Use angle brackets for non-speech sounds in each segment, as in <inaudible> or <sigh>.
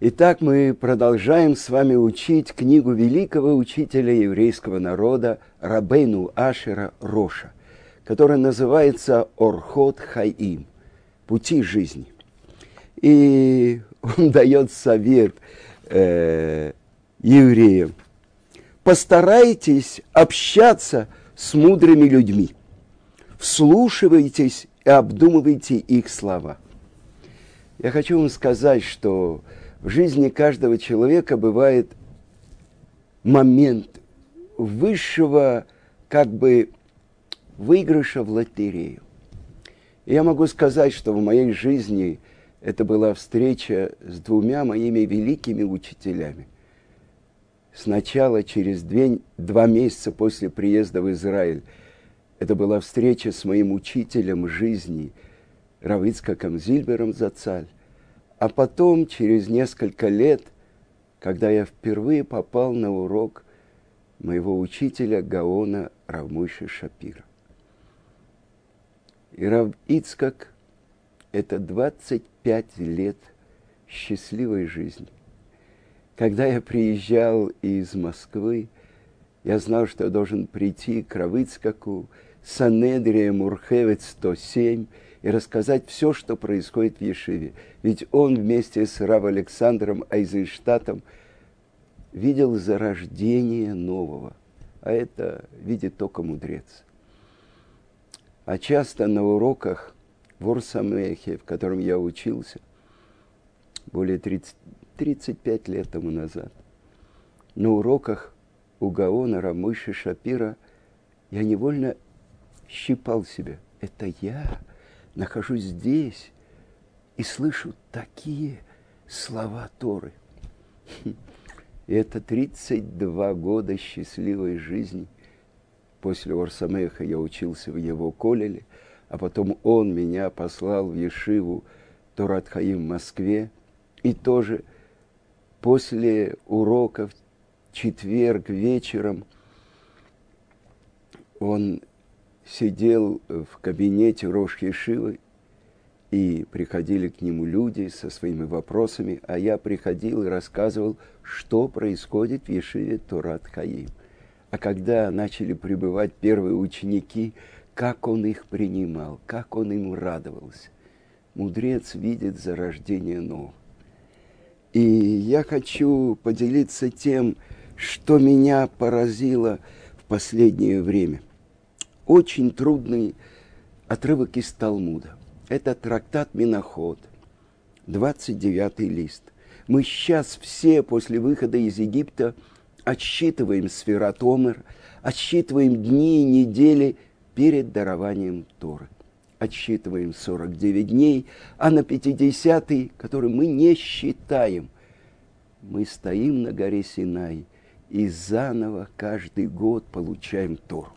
Итак, мы продолжаем с вами учить книгу великого учителя еврейского народа Рабейну Ашера Роша, которая называется Орхот Хаим – «Пути жизни». И он дает совет э, евреям. Постарайтесь общаться с мудрыми людьми. Вслушивайтесь и обдумывайте их слова. Я хочу вам сказать, что в жизни каждого человека бывает момент высшего как бы выигрыша в лотерею. И я могу сказать, что в моей жизни это была встреча с двумя моими великими учителями. Сначала, через две, два месяца после приезда в Израиль, это была встреча с моим учителем жизни, Равицкаком Зильбером Зацаль. А потом, через несколько лет, когда я впервые попал на урок моего учителя Гаона Равмыши Шапира. И Рав Ицкак – это 25 лет счастливой жизни. Когда я приезжал из Москвы, я знал, что я должен прийти к Равицкаку, Санедрия Мурхевец 107 – и рассказать все, что происходит в Ешиве. Ведь он вместе с Рав Александром Айзенштатом видел зарождение нового, а это видит только мудрец. А часто на уроках в Урсамехе, в котором я учился, более 30, 35 лет тому назад, на уроках у Гаона Рамыши Шапира я невольно щипал себя. Это я нахожусь здесь и слышу такие слова Торы. <laughs> Это 32 года счастливой жизни. После Орсамеха я учился в его колеле, а потом он меня послал в Ешиву Торатхаим в Москве. И тоже после уроков четверг вечером он сидел в кабинете Рош Ешивы, и приходили к нему люди со своими вопросами, а я приходил и рассказывал, что происходит в Ешиве Турат Хаим. А когда начали прибывать первые ученики, как он их принимал, как он им радовался. Мудрец видит зарождение нового. И я хочу поделиться тем, что меня поразило в последнее время – очень трудный отрывок из Талмуда. Это трактат Миноход, 29 лист. Мы сейчас все после выхода из Египта отсчитываем сфератомер, отсчитываем дни и недели перед дарованием Торы. Отсчитываем 49 дней, а на 50-й, который мы не считаем, мы стоим на горе Синай и заново каждый год получаем Тору.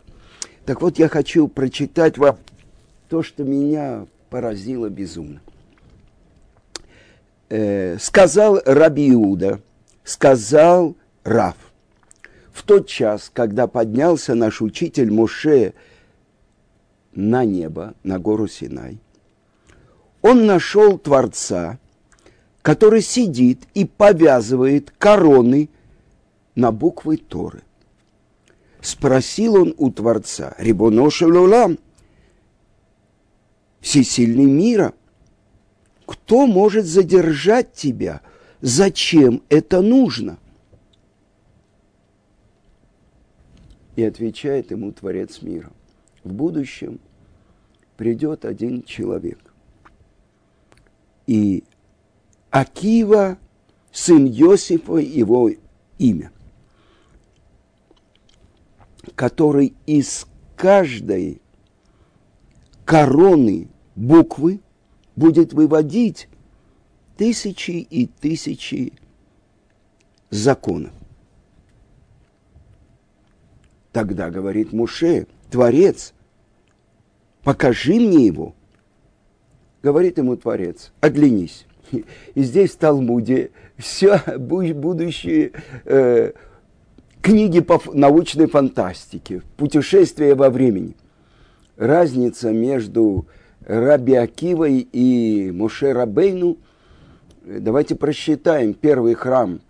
Так вот, я хочу прочитать вам то, что меня поразило безумно. Э, сказал Раби Иуда, сказал Рав, в тот час, когда поднялся наш учитель Моше на небо, на гору Синай, он нашел Творца, который сидит и повязывает короны на буквы Торы. Спросил он у Творца, Рибоноша Лулам, всесильный мира, кто может задержать тебя? Зачем это нужно? И отвечает ему Творец мира. В будущем придет один человек. И Акива, сын Иосифа, его имя который из каждой короны буквы будет выводить тысячи и тысячи законов. Тогда говорит Муше, Творец, покажи мне его. Говорит ему Творец, оглянись. <laughs> И здесь в Талмуде все <laughs> будущее э, книги по научной фантастике, путешествия во времени. Разница между Раби Акивой и Моше Рабейну Давайте просчитаем первый храм,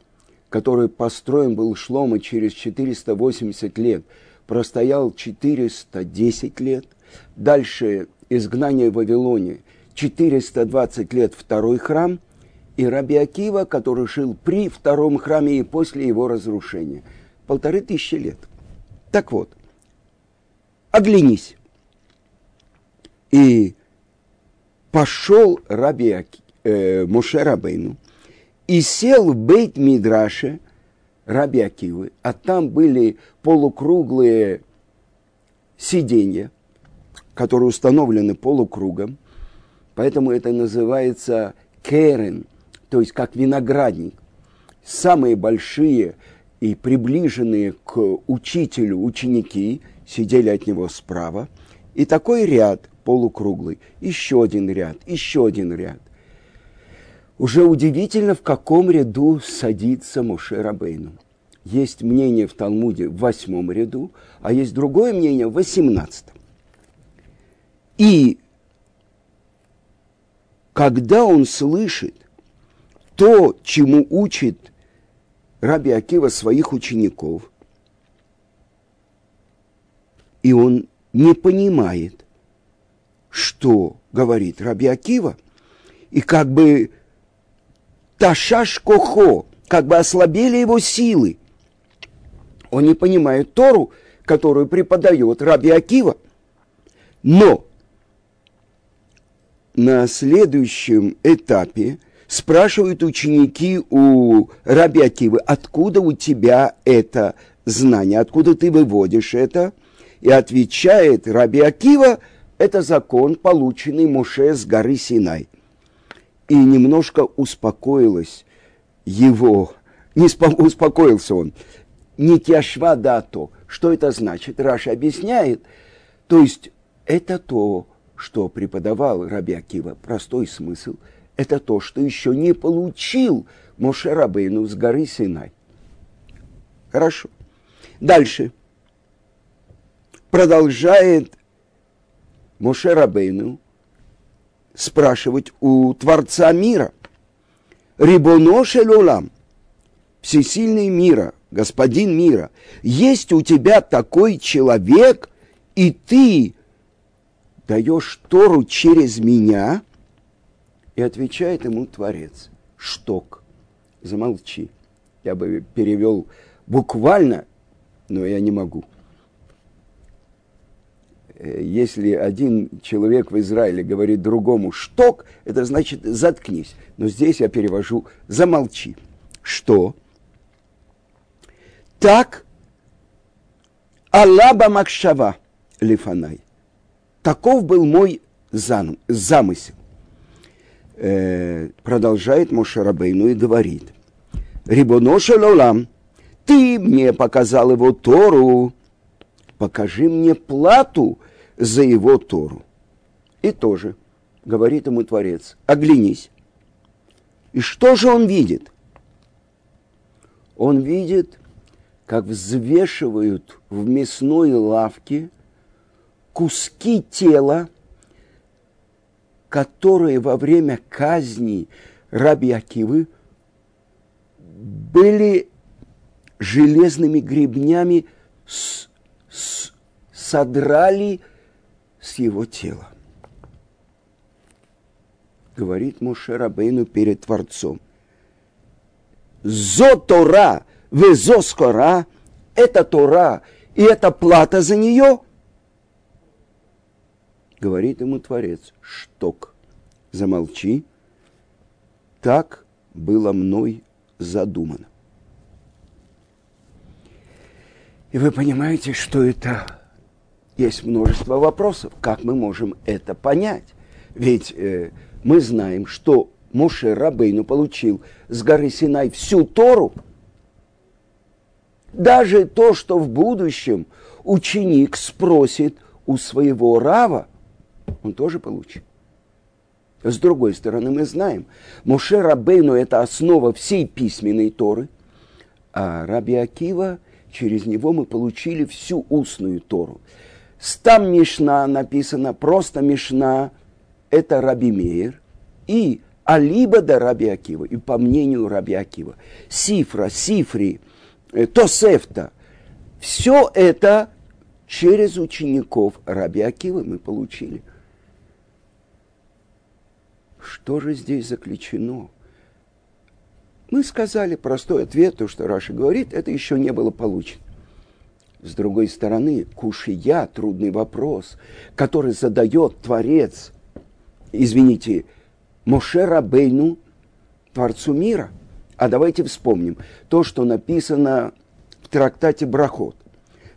который построен был Шлома через 480 лет, простоял 410 лет. Дальше изгнание в Вавилоне, 420 лет второй храм, и Раби Акива, который жил при втором храме и после его разрушения. Полторы тысячи лет. Так вот, оглянись. И пошел Раби э, Моше Рабейну и сел в Бейт Мидраше Раби Акивы, а там были полукруглые сиденья, которые установлены полукругом, поэтому это называется керен, то есть как виноградник. Самые большие и приближенные к учителю ученики сидели от него справа, и такой ряд полукруглый, еще один ряд, еще один ряд. Уже удивительно, в каком ряду садится Муше Рабейну. Есть мнение в Талмуде в восьмом ряду, а есть другое мнение в восемнадцатом. И когда он слышит то, чему учит Раби Акива своих учеников, и он не понимает, что говорит Раби Акива, и как бы ташаш кохо, как бы ослабели его силы. Он не понимает Тору, которую преподает Раби Акива. Но на следующем этапе спрашивают ученики у Раби Акивы, откуда у тебя это знание, откуда ты выводишь это? И отвечает Раби Акива, это закон, полученный Муше с горы Синай. И немножко успокоилось его, не успокоился он, не тяшва дато. Что это значит? Раша объясняет. То есть это то, что преподавал Раби Акива, простой смысл, это то, что еще не получил Моше Рабейну с горы Синай. Хорошо. Дальше. Продолжает Моше Рабейну спрашивать у Творца мира. Рибоноше лулам, всесильный мира, господин мира, есть у тебя такой человек, и ты даешь Тору через меня, и отвечает ему Творец, шток, замолчи. Я бы перевел буквально, но я не могу. Э, если один человек в Израиле говорит другому «шток», это значит «заткнись». Но здесь я перевожу «замолчи». Что? Так Аллаба Макшава Лифанай. Таков был мой зам, замысел. Э, продолжает Мошарабейну и говорит. Рибоноша Лолам, ты мне показал его Тору, покажи мне плату за его Тору. И тоже, говорит ему Творец, оглянись. И что же он видит? Он видит, как взвешивают в мясной лавке куски тела, которые во время казни раби Акивы были железными гребнями с, с, содрали с его тела. Говорит Муше Рабейну перед Творцом. Зо Тора, везо скора, это Тора, и это плата за нее – говорит ему Творец, шток, замолчи, так было мной задумано. И вы понимаете, что это есть множество вопросов, как мы можем это понять. Ведь э, мы знаем, что Моше Рабейну получил с горы Синай всю Тору. Даже то, что в будущем ученик спросит у своего Рава – он тоже получит. С другой стороны, мы знаем, Моше Рабейну – это основа всей письменной Торы, а Раби Акива, через него мы получили всю устную Тору. Там Мишна написано, просто Мишна – это Раби Мейер, и а либо до Раби Акива. И по мнению Раби Акива, Сифра, Сифри, э, Тосефта, все это через учеников Раби Акива мы получили. Что же здесь заключено? Мы сказали простой ответ, то, что Раша говорит, это еще не было получено. С другой стороны, кушия, трудный вопрос, который задает Творец, извините, Моше Рабейну, Творцу мира. А давайте вспомним то, что написано в трактате Брахот.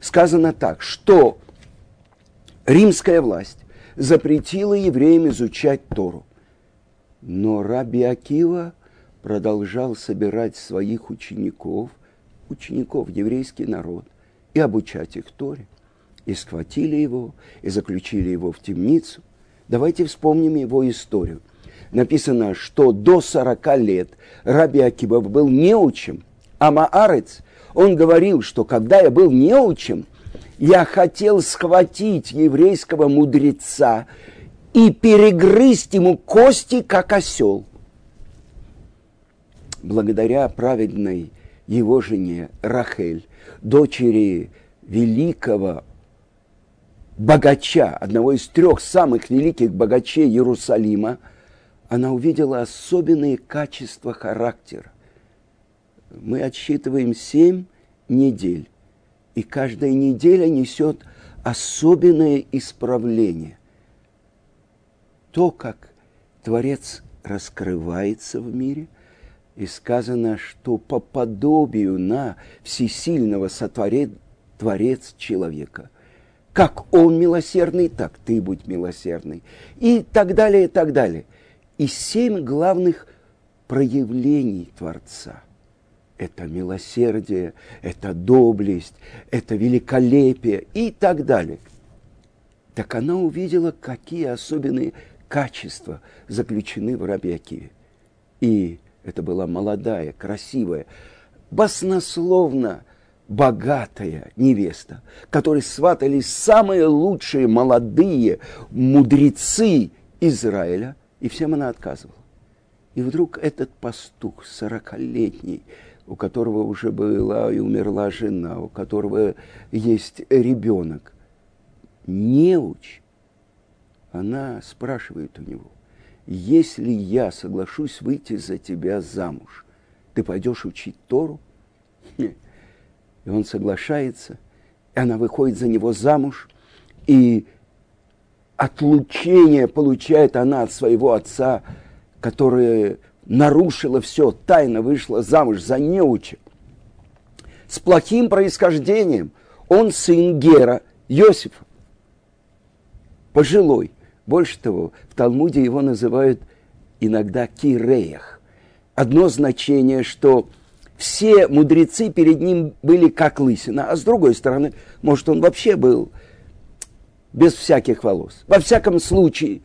Сказано так, что римская власть запретила евреям изучать Тору. Но Раби Акива продолжал собирать своих учеников, учеников, еврейский народ, и обучать их Торе. И схватили его, и заключили его в темницу. Давайте вспомним его историю. Написано, что до 40 лет Раби Акива был неучим, а Маарец, он говорил, что когда я был неучим, я хотел схватить еврейского мудреца и перегрызть ему кости, как осел. Благодаря праведной его жене Рахель, дочери великого богача, одного из трех самых великих богачей Иерусалима, она увидела особенные качества характера. Мы отсчитываем семь недель, и каждая неделя несет особенное исправление то, как Творец раскрывается в мире, и сказано, что по подобию на всесильного сотворит Творец человека. Как он милосердный, так ты будь милосердный. И так далее, и так далее. И семь главных проявлений Творца. Это милосердие, это доблесть, это великолепие и так далее. Так она увидела, какие особенные качества заключены в Раби Акиве. И это была молодая, красивая, баснословно богатая невеста, которой сватались самые лучшие молодые мудрецы Израиля, и всем она отказывала. И вдруг этот пастух, сорокалетний, у которого уже была и умерла жена, у которого есть ребенок, неуч, она спрашивает у него, если я соглашусь выйти за тебя замуж, ты пойдешь учить Тору? И он соглашается, и она выходит за него замуж, и отлучение получает она от своего отца, которое нарушило все, тайно вышла замуж за неуча. С плохим происхождением. Он сын Гера, Иосифа, пожилой – больше того, в Талмуде его называют иногда киреях. Одно значение, что все мудрецы перед ним были как лысина, а с другой стороны, может, он вообще был без всяких волос. Во всяком случае,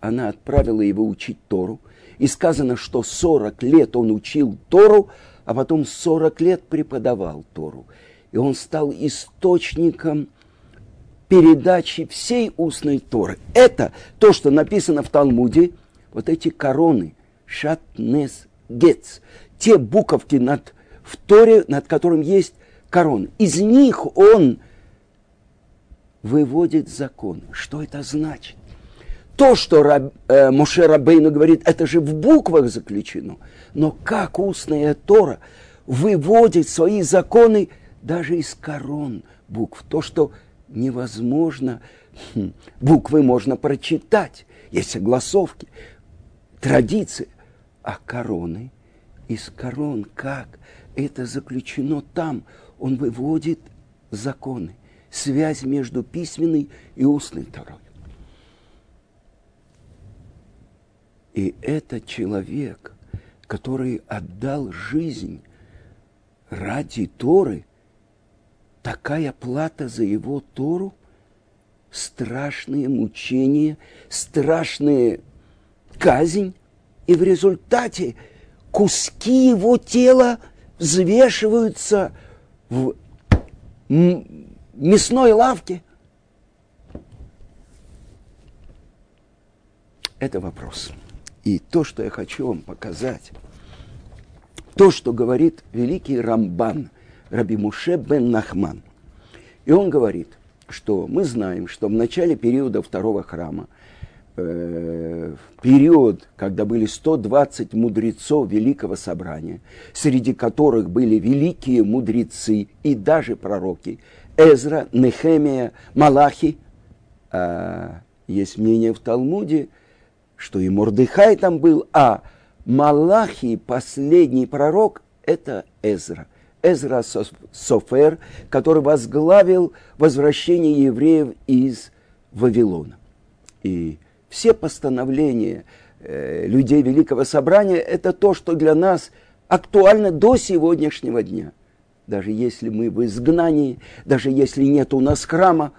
она отправила его учить Тору, и сказано, что 40 лет он учил Тору, а потом 40 лет преподавал Тору. И он стал источником передачи всей устной Торы. Это то, что написано в Талмуде, вот эти короны, шатнес гец, те буковки над, в Торе, над которым есть корон. Из них он выводит закон. Что это значит? То, что Раб, э, Моше Рабейну говорит, это же в буквах заключено. Но как устная Тора выводит свои законы даже из корон букв. То, что невозможно. Хм, буквы можно прочитать, есть согласовки, традиции. А короны, из корон как? Это заключено там. Он выводит законы, связь между письменной и устной Торой. И это человек, который отдал жизнь ради Торы – такая плата за его Тору, страшные мучения, страшная казнь, и в результате куски его тела взвешиваются в мясной лавке. Это вопрос. И то, что я хочу вам показать, то, что говорит великий Рамбан, Раби Муше бен Нахман. И он говорит, что мы знаем, что в начале периода второго храма, э, период, когда были 120 мудрецов Великого Собрания, среди которых были великие мудрецы и даже пророки, Эзра, Нехемия, Малахи, э, есть мнение в Талмуде, что и Мордыхай там был, а Малахи, последний пророк, это Эзра. Эзра Софер, который возглавил возвращение евреев из Вавилона. И все постановления э, людей Великого Собрания – это то, что для нас актуально до сегодняшнего дня. Даже если мы в изгнании, даже если нет у нас храма,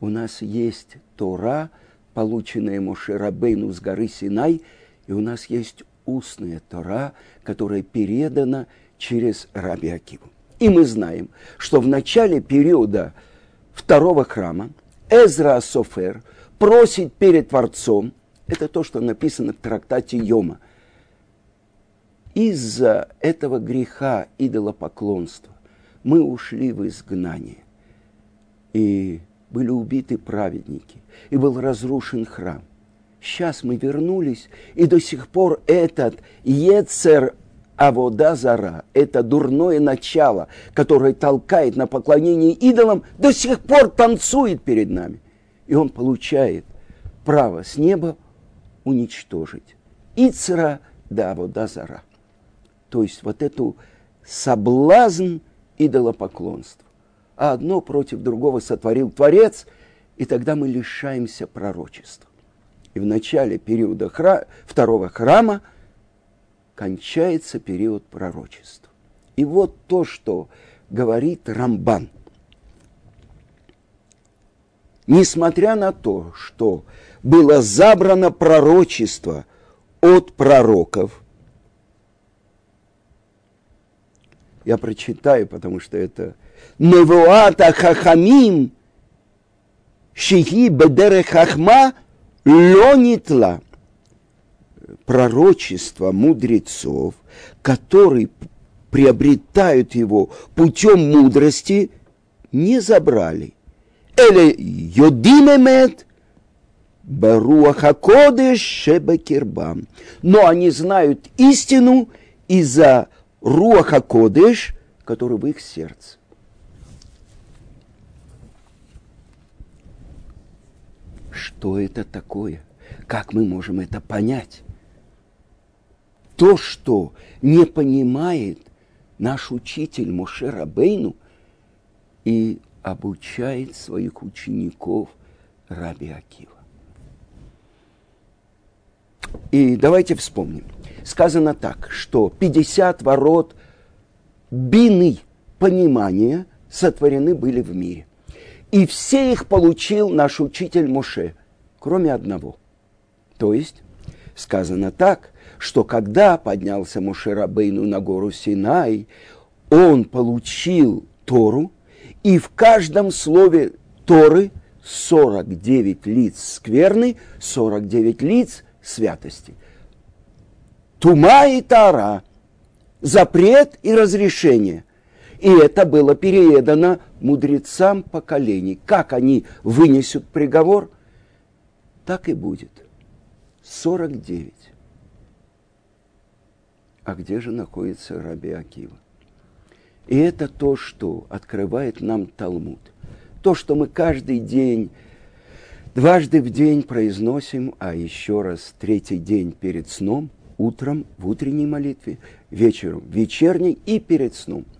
у нас есть Тора, полученная Моше Рабейну с горы Синай, и у нас есть устная Тора, которая передана через Раби Акиву. И мы знаем, что в начале периода второго храма Эзра Софер просит перед Творцом, это то, что написано в трактате Йома, из-за этого греха идолопоклонства мы ушли в изгнание. И были убиты праведники, и был разрушен храм. Сейчас мы вернулись, и до сих пор этот Ецер Авода Зара, это дурное начало, которое толкает на поклонение идолам, до сих пор танцует перед нами. И он получает право с неба уничтожить. Ицера да Авода Зара. То есть вот эту соблазн идолопоклонства. А одно против другого сотворил Творец, и тогда мы лишаемся пророчества. И в начале периода хра... второго храма кончается период пророчества. И вот то, что говорит Рамбан. Несмотря на то, что было забрано пророчество от пророков, я прочитаю, потому что это Невуата Хахамим, Шихи Бедере Хахма – Лонитла, пророчество мудрецов, которые приобретают его путем мудрости, не забрали. Или йодимемет баруахакодеш шебекирбам. Но они знают истину из-за руахакодеш, который в их сердце. что это такое, как мы можем это понять. То, что не понимает наш учитель Моше Рабейну и обучает своих учеников Раби Акива. И давайте вспомним. Сказано так, что 50 ворот бины понимания сотворены были в мире. И все их получил наш учитель Моше, кроме одного. То есть сказано так, что когда поднялся Моше Рабейну на гору Синай, он получил Тору, и в каждом слове Торы 49 лиц скверны, 49 лиц святости. Тума и Тара, запрет и разрешение. И это было передано мудрецам поколений. Как они вынесут приговор, так и будет. 49. А где же находится Раби Акива? И это то, что открывает нам Талмуд. То, что мы каждый день, дважды в день произносим, а еще раз третий день перед сном, утром в утренней молитве, вечером в вечерней и перед сном –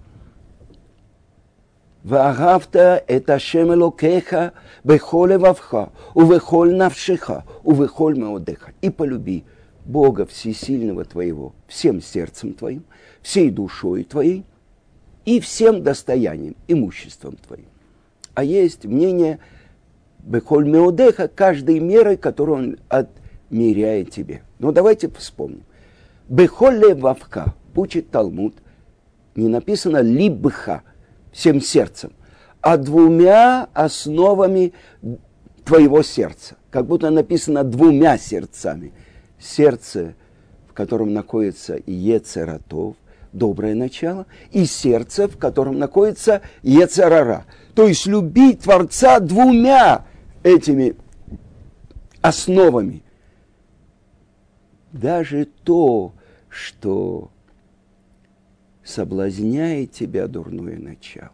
ואהבת את השם אלוקיך בכל לבבך ובכל נפשך ובכל מאודך. И полюби Бога Всесильного твоего всем сердцем твоим, всей душой твоей и всем достоянием, имуществом твоим. А есть мнение Бехоль Меодеха каждой мерой, которую он отмеряет тебе. Но давайте вспомним. Бехоль Левавка, учит Талмуд, не написано либха – всем сердцем, а двумя основами твоего сердца. Как будто написано двумя сердцами. Сердце в котором находится Ецератов, доброе начало, и сердце, в котором находится Ецерара. То есть любить Творца двумя этими основами. Даже то, что соблазняет тебя дурное начало,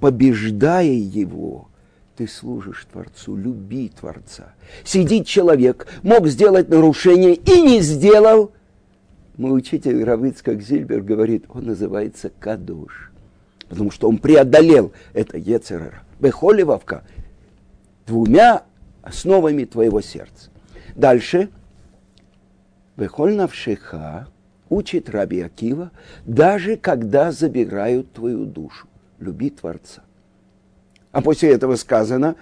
побеждая его, ты служишь Творцу, люби Творца. Сидит человек, мог сделать нарушение и не сделал. Мой учитель Равицкак Зильбер говорит, он называется Кадуш, потому что он преодолел это Ецерера. Бехоливавка двумя основами твоего сердца. Дальше. Бехоль навшиха учит Раби Акива, даже когда забирают твою душу. Люби Творца. А после этого сказано,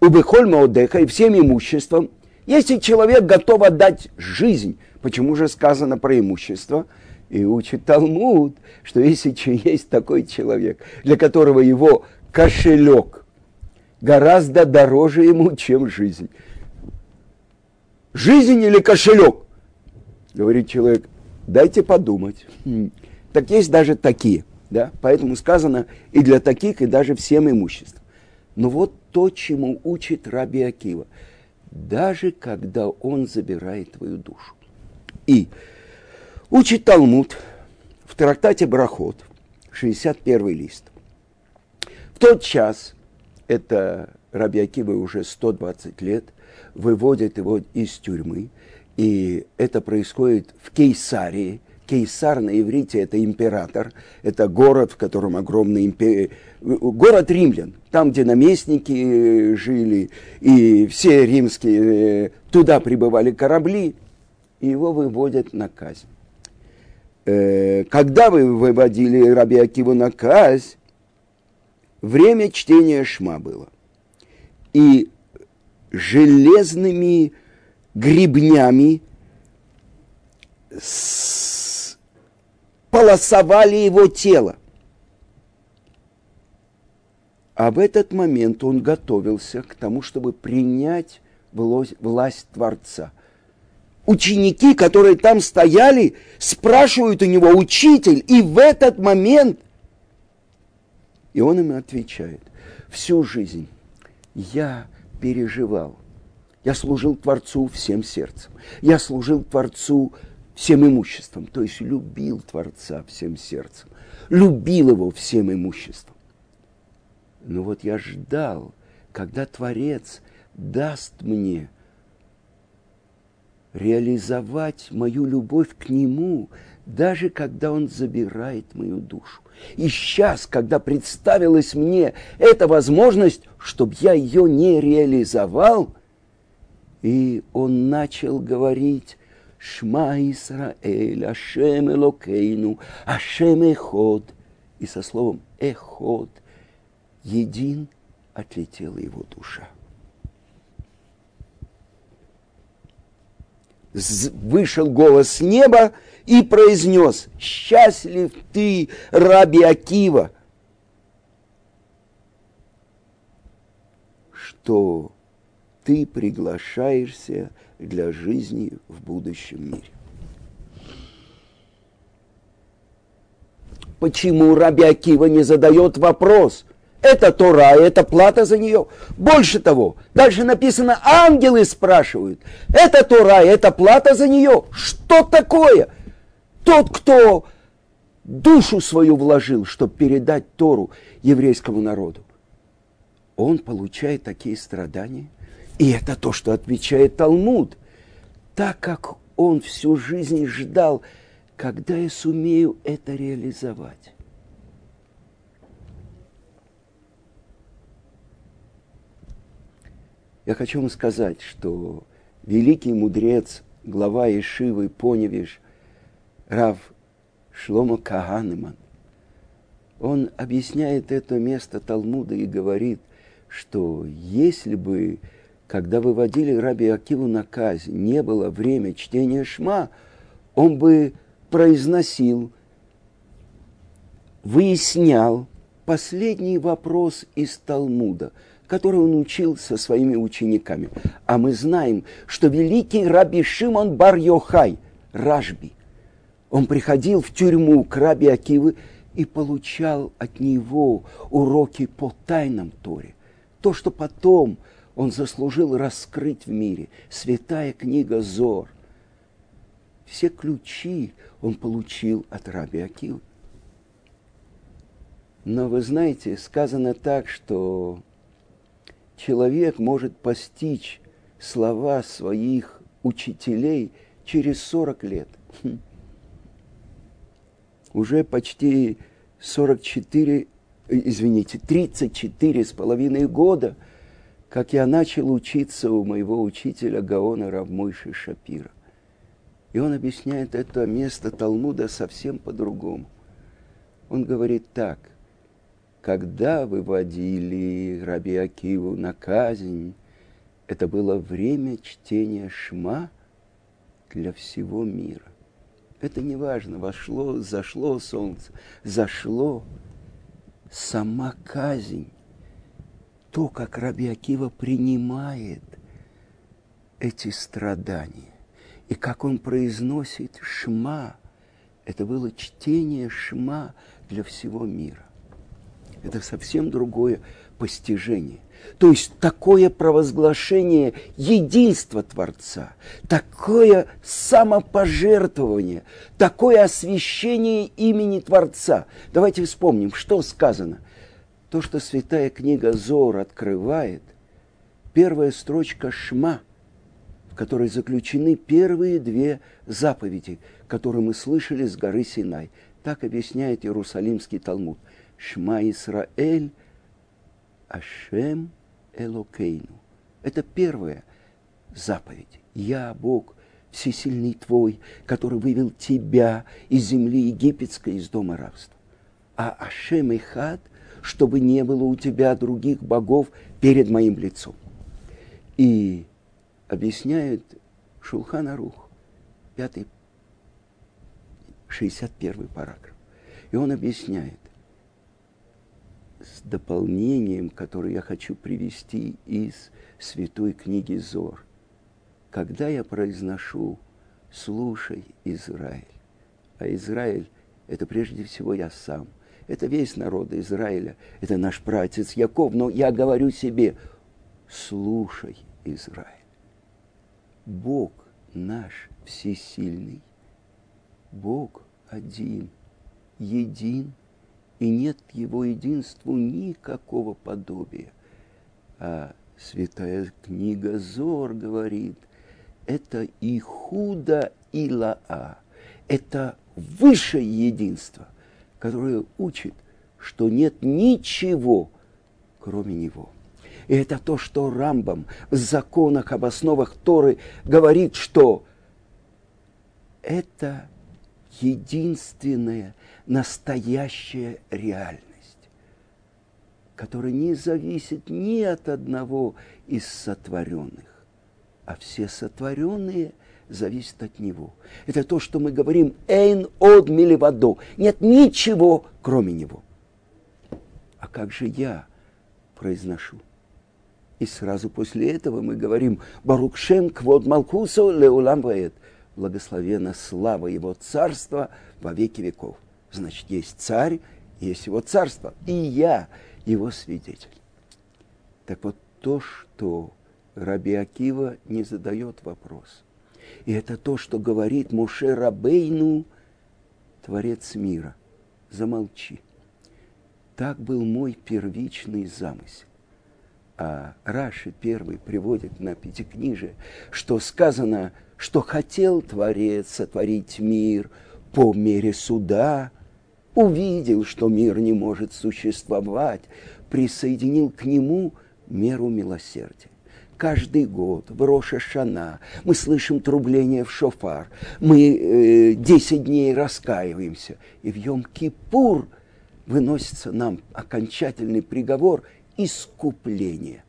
убыхоль маодеха и всем имуществом, если человек готов отдать жизнь, почему же сказано про имущество? И учит Талмуд, что если есть такой человек, для которого его кошелек гораздо дороже ему, чем жизнь. Жизнь или кошелек? Говорит человек, дайте подумать. Так есть даже такие. Да? Поэтому сказано и для таких, и даже всем имуществом. Но вот то, чему учит Раби Акива. Даже когда он забирает твою душу. И учит Талмуд в трактате Брахот, 61 лист. В тот час, это Раби Акива уже 120 лет, выводят его из тюрьмы, и это происходит в Кейсарии. Кейсар на иврите это император, это город, в котором огромный империя, город римлян, там, где наместники жили, и все римские, туда прибывали корабли, и его выводят на казнь. Э, когда вы выводили Раби Акиву на казнь, время чтения Шма было. И железными гребнями полосовали его тело. А в этот момент он готовился к тому, чтобы принять власть Творца. Ученики, которые там стояли, спрашивают у него, учитель, и в этот момент, и он им отвечает, всю жизнь я переживал, я служил Творцу всем сердцем. Я служил Творцу всем имуществом. То есть любил Творца всем сердцем. Любил его всем имуществом. Но вот я ждал, когда Творец даст мне реализовать мою любовь к Нему, даже когда Он забирает мою душу. И сейчас, когда представилась мне эта возможность, чтобы я ее не реализовал – и он начал говорить «Шма Исраэль, Ашем Элокейну, Ашем Эход». И со словом «Эход» един отлетела его душа. Вышел голос с неба и произнес «Счастлив ты, Раби Акива!» Что ты приглашаешься для жизни в будущем мире. Почему Раби Акива не задает вопрос? Это Тора, это плата за нее. Больше того, дальше написано, ангелы спрашивают. Это Тора, это плата за нее. Что такое? Тот, кто душу свою вложил, чтобы передать Тору еврейскому народу, он получает такие страдания. И это то, что отвечает Талмуд. Так как он всю жизнь ждал, когда я сумею это реализовать. Я хочу вам сказать, что великий мудрец, глава Ишивы Поневиш, Рав Шломо Каганеман, он объясняет это место Талмуда и говорит, что если бы когда выводили Раби Акиву на казнь, не было время чтения Шма, он бы произносил, выяснял последний вопрос из Талмуда, который он учил со своими учениками. А мы знаем, что великий Раби Шимон Бар Йохай, Ражби. Он приходил в тюрьму к Раби Акивы и получал от него уроки по тайнам Торе. То, что потом он заслужил раскрыть в мире. Святая книга Зор. Все ключи он получил от Раби Акивы. Но вы знаете, сказано так, что человек может постичь слова своих учителей через 40 лет. Хм. Уже почти 44, э, извините, 34 с половиной года, как я начал учиться у моего учителя Гаона Равмойши Шапира. И он объясняет это место Талмуда совсем по-другому. Он говорит так – когда выводили Раби Акиву на казнь, это было время чтения Шма для всего мира. Это не важно, вошло, зашло солнце, зашло сама казнь, то, как Раби Акива принимает эти страдания, и как он произносит Шма, это было чтение Шма для всего мира это совсем другое постижение. То есть такое провозглашение единства Творца, такое самопожертвование, такое освящение имени Творца. Давайте вспомним, что сказано. То, что святая книга Зор открывает, первая строчка Шма, в которой заключены первые две заповеди, которые мы слышали с горы Синай. Так объясняет Иерусалимский Талмуд – Шма Исраэль, Ашем Элокейну. Это первая заповедь. Я Бог, всесильный твой, который вывел тебя из земли египетской, из дома рабства. А Ашем и Хад, чтобы не было у тебя других богов перед моим лицом. И объясняет Шулхан Арух, пятый, 61 параграф. И он объясняет, с дополнением, которое я хочу привести из святой книги Зор. Когда я произношу «Слушай, Израиль», а Израиль – это прежде всего я сам, это весь народ Израиля, это наш братец Яков, но я говорю себе «Слушай, Израиль». Бог наш всесильный, Бог один, един – и нет его единству никакого подобия. А святая книга Зор говорит, это и худо, и лаа. Это высшее единство, которое учит, что нет ничего, кроме него. И это то, что Рамбам в законах об основах Торы говорит, что это единственное настоящая реальность, которая не зависит ни от одного из сотворенных, а все сотворенные зависят от него. Это то, что мы говорим «эйн од миливадо». Нет ничего, кроме него. А как же я произношу? И сразу после этого мы говорим «Барукшем квод малкусо леулам ваэт» благословена слава его царства во веки веков. Значит, есть царь, есть его царство, и я его свидетель. Так вот, то, что Раби Акива не задает вопрос. И это то, что говорит Муше Рабейну, Творец мира. Замолчи. Так был мой первичный замысел. А Раши первый приводит на Пятикнижие, что сказано – что хотел Творец сотворить мир по мере суда, увидел, что мир не может существовать, присоединил к нему меру милосердия. Каждый год в Роша Шана мы слышим трубление в шофар, мы э, 10 дней раскаиваемся, и в Йом-Кипур выносится нам окончательный приговор искупления.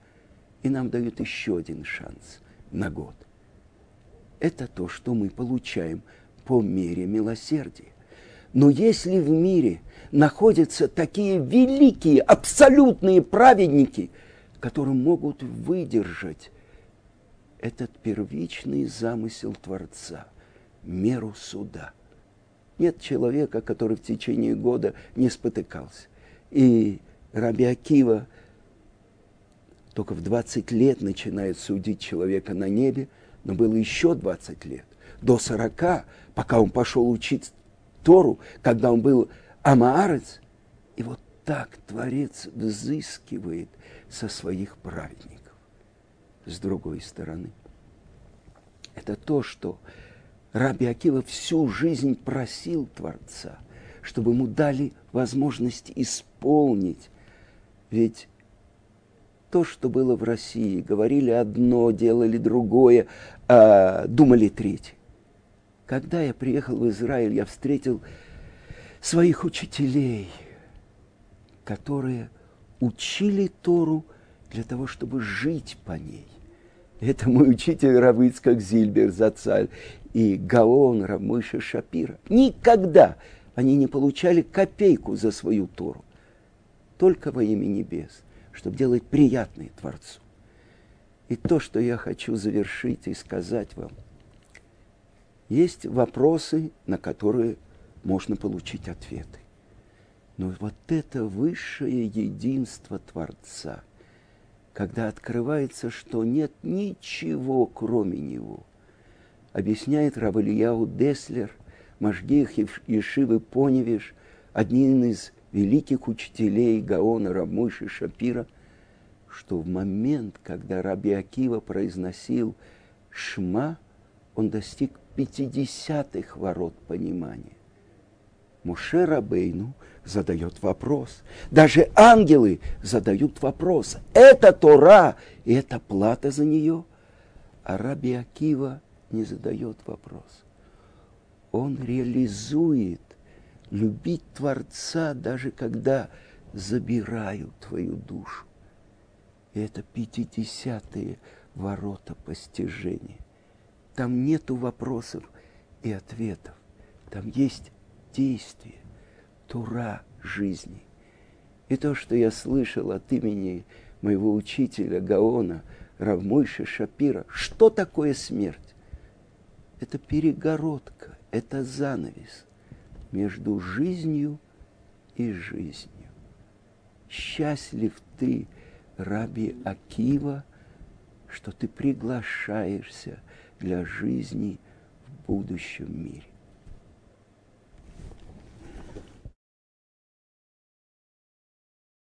И нам дают еще один шанс на год это то, что мы получаем по мере милосердия. Но если в мире находятся такие великие, абсолютные праведники, которые могут выдержать этот первичный замысел Творца, меру суда. Нет человека, который в течение года не спотыкался. И Раби Акива только в 20 лет начинает судить человека на небе, но было еще 20 лет. До 40, пока он пошел учить Тору, когда он был Амаарец. И вот так Творец взыскивает со своих праведников. С другой стороны, это то, что Раби Акива всю жизнь просил Творца, чтобы ему дали возможность исполнить. Ведь то, что было в России, говорили одно, делали другое, а думали третье. Когда я приехал в Израиль, я встретил своих учителей, которые учили Тору для того, чтобы жить по ней. Это мой учитель Равыцкак Зильбер Зацаль и Гаон Рамыша Шапира. Никогда они не получали копейку за свою Тору. Только во имя небес, чтобы делать приятное Творцу. И то, что я хочу завершить и сказать вам, есть вопросы, на которые можно получить ответы. Но вот это высшее единство Творца, когда открывается, что нет ничего, кроме Него, объясняет Равалияу Деслер, Машгих Ешивы Поневиш, один из великих учителей Гаона Рамыши Шапира, что в момент, когда Раби Акива произносил «Шма», он достиг пятидесятых ворот понимания. Муше Рабейну задает вопрос. Даже ангелы задают вопрос. Это Тора, и это плата за нее. А Раби Акива не задает вопрос. Он реализует любить Творца, даже когда забирают твою душу. И это пятидесятые ворота постижения. Там нету вопросов и ответов. Там есть действие, тура жизни. И то, что я слышал от имени моего учителя Гаона, Равмойши Шапира, что такое смерть? Это перегородка, это занавес между жизнью и жизнью. Счастлив ты, Раби Акива, что ты приглашаешься для жизни в будущем мире.